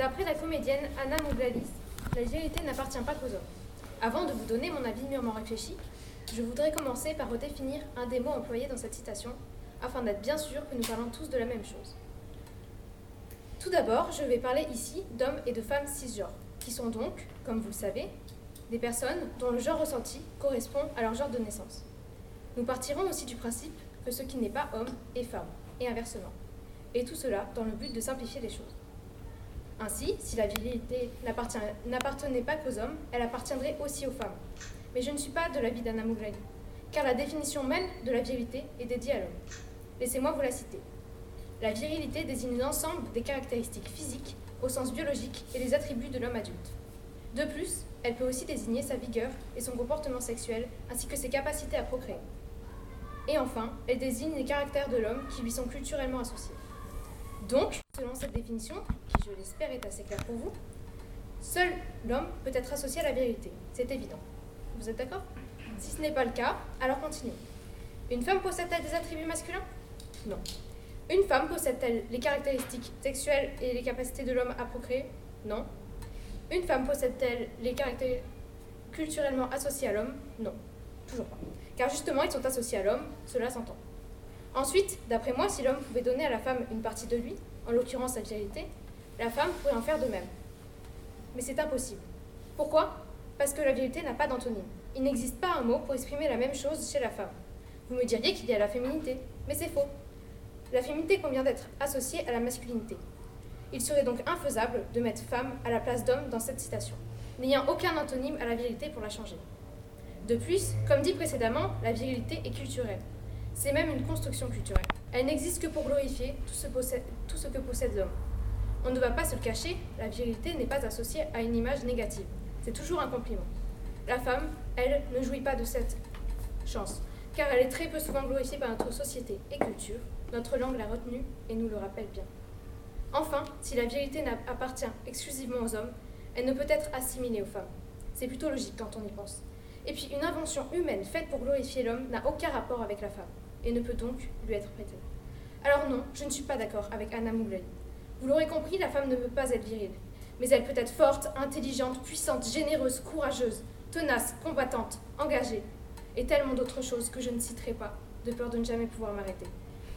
D'après la comédienne Anna Mouglalis, la virilité n'appartient pas qu'aux hommes. Avant de vous donner mon avis mûrement réfléchi, je voudrais commencer par redéfinir un des mots employés dans cette citation, afin d'être bien sûr que nous parlons tous de la même chose. Tout d'abord, je vais parler ici d'hommes et de femmes cisgenres, qui sont donc, comme vous le savez, des personnes dont le genre ressenti correspond à leur genre de naissance. Nous partirons aussi du principe que ce qui n'est pas homme est femme, et inversement. Et tout cela dans le but de simplifier les choses. Ainsi, si la virilité n'appartenait pas qu'aux hommes, elle appartiendrait aussi aux femmes. Mais je ne suis pas de l'avis d'Anna Mouglani, car la définition même de la virilité est dédiée à l'homme. Laissez-moi vous la citer. La virilité désigne l'ensemble des caractéristiques physiques au sens biologique et des attributs de l'homme adulte. De plus, elle peut aussi désigner sa vigueur et son comportement sexuel, ainsi que ses capacités à procréer. Et enfin, elle désigne les caractères de l'homme qui lui sont culturellement associés. Donc, selon cette définition, je l'espère est assez claire pour vous, seul l'homme peut être associé à la vérité. C'est évident. Vous êtes d'accord? Si ce n'est pas le cas, alors continuons. Une femme possède-t-elle des attributs masculins? Non. Une femme possède-t-elle les caractéristiques sexuelles et les capacités de l'homme à procréer? Non. Une femme possède-t-elle les caractéristiques culturellement associés à l'homme? Non. Toujours pas. Car justement, ils sont associés à l'homme, cela s'entend. Ensuite, d'après moi, si l'homme pouvait donner à la femme une partie de lui, en l'occurrence sa vérité, la femme pourrait en faire de même. Mais c'est impossible. Pourquoi? Parce que la vérité n'a pas d'antonyme. Il n'existe pas un mot pour exprimer la même chose chez la femme. Vous me diriez qu'il y a la féminité, mais c'est faux. La féminité convient d'être associée à la masculinité. Il serait donc infaisable de mettre femme à la place d'homme dans cette citation, n'ayant aucun antonyme à la vérité pour la changer. De plus, comme dit précédemment, la virilité est culturelle. C'est même une construction culturelle. Elle n'existe que pour glorifier tout ce, tout ce que possède l'homme. On ne va pas se le cacher, la virilité n'est pas associée à une image négative. C'est toujours un compliment. La femme, elle, ne jouit pas de cette chance, car elle est très peu souvent glorifiée par notre société et culture. Notre langue l'a retenue et nous le rappelle bien. Enfin, si la virilité appartient exclusivement aux hommes, elle ne peut être assimilée aux femmes. C'est plutôt logique quand on y pense. Et puis, une invention humaine faite pour glorifier l'homme n'a aucun rapport avec la femme, et ne peut donc lui être prêtée. Alors non, je ne suis pas d'accord avec Anna Mougley. Vous l'aurez compris, la femme ne peut pas être virile. Mais elle peut être forte, intelligente, puissante, généreuse, courageuse, tenace, combattante, engagée, et tellement d'autres choses que je ne citerai pas, de peur de ne jamais pouvoir m'arrêter.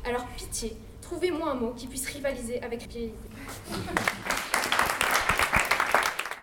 Alors pitié, trouvez-moi un mot qui puisse rivaliser avec virilité.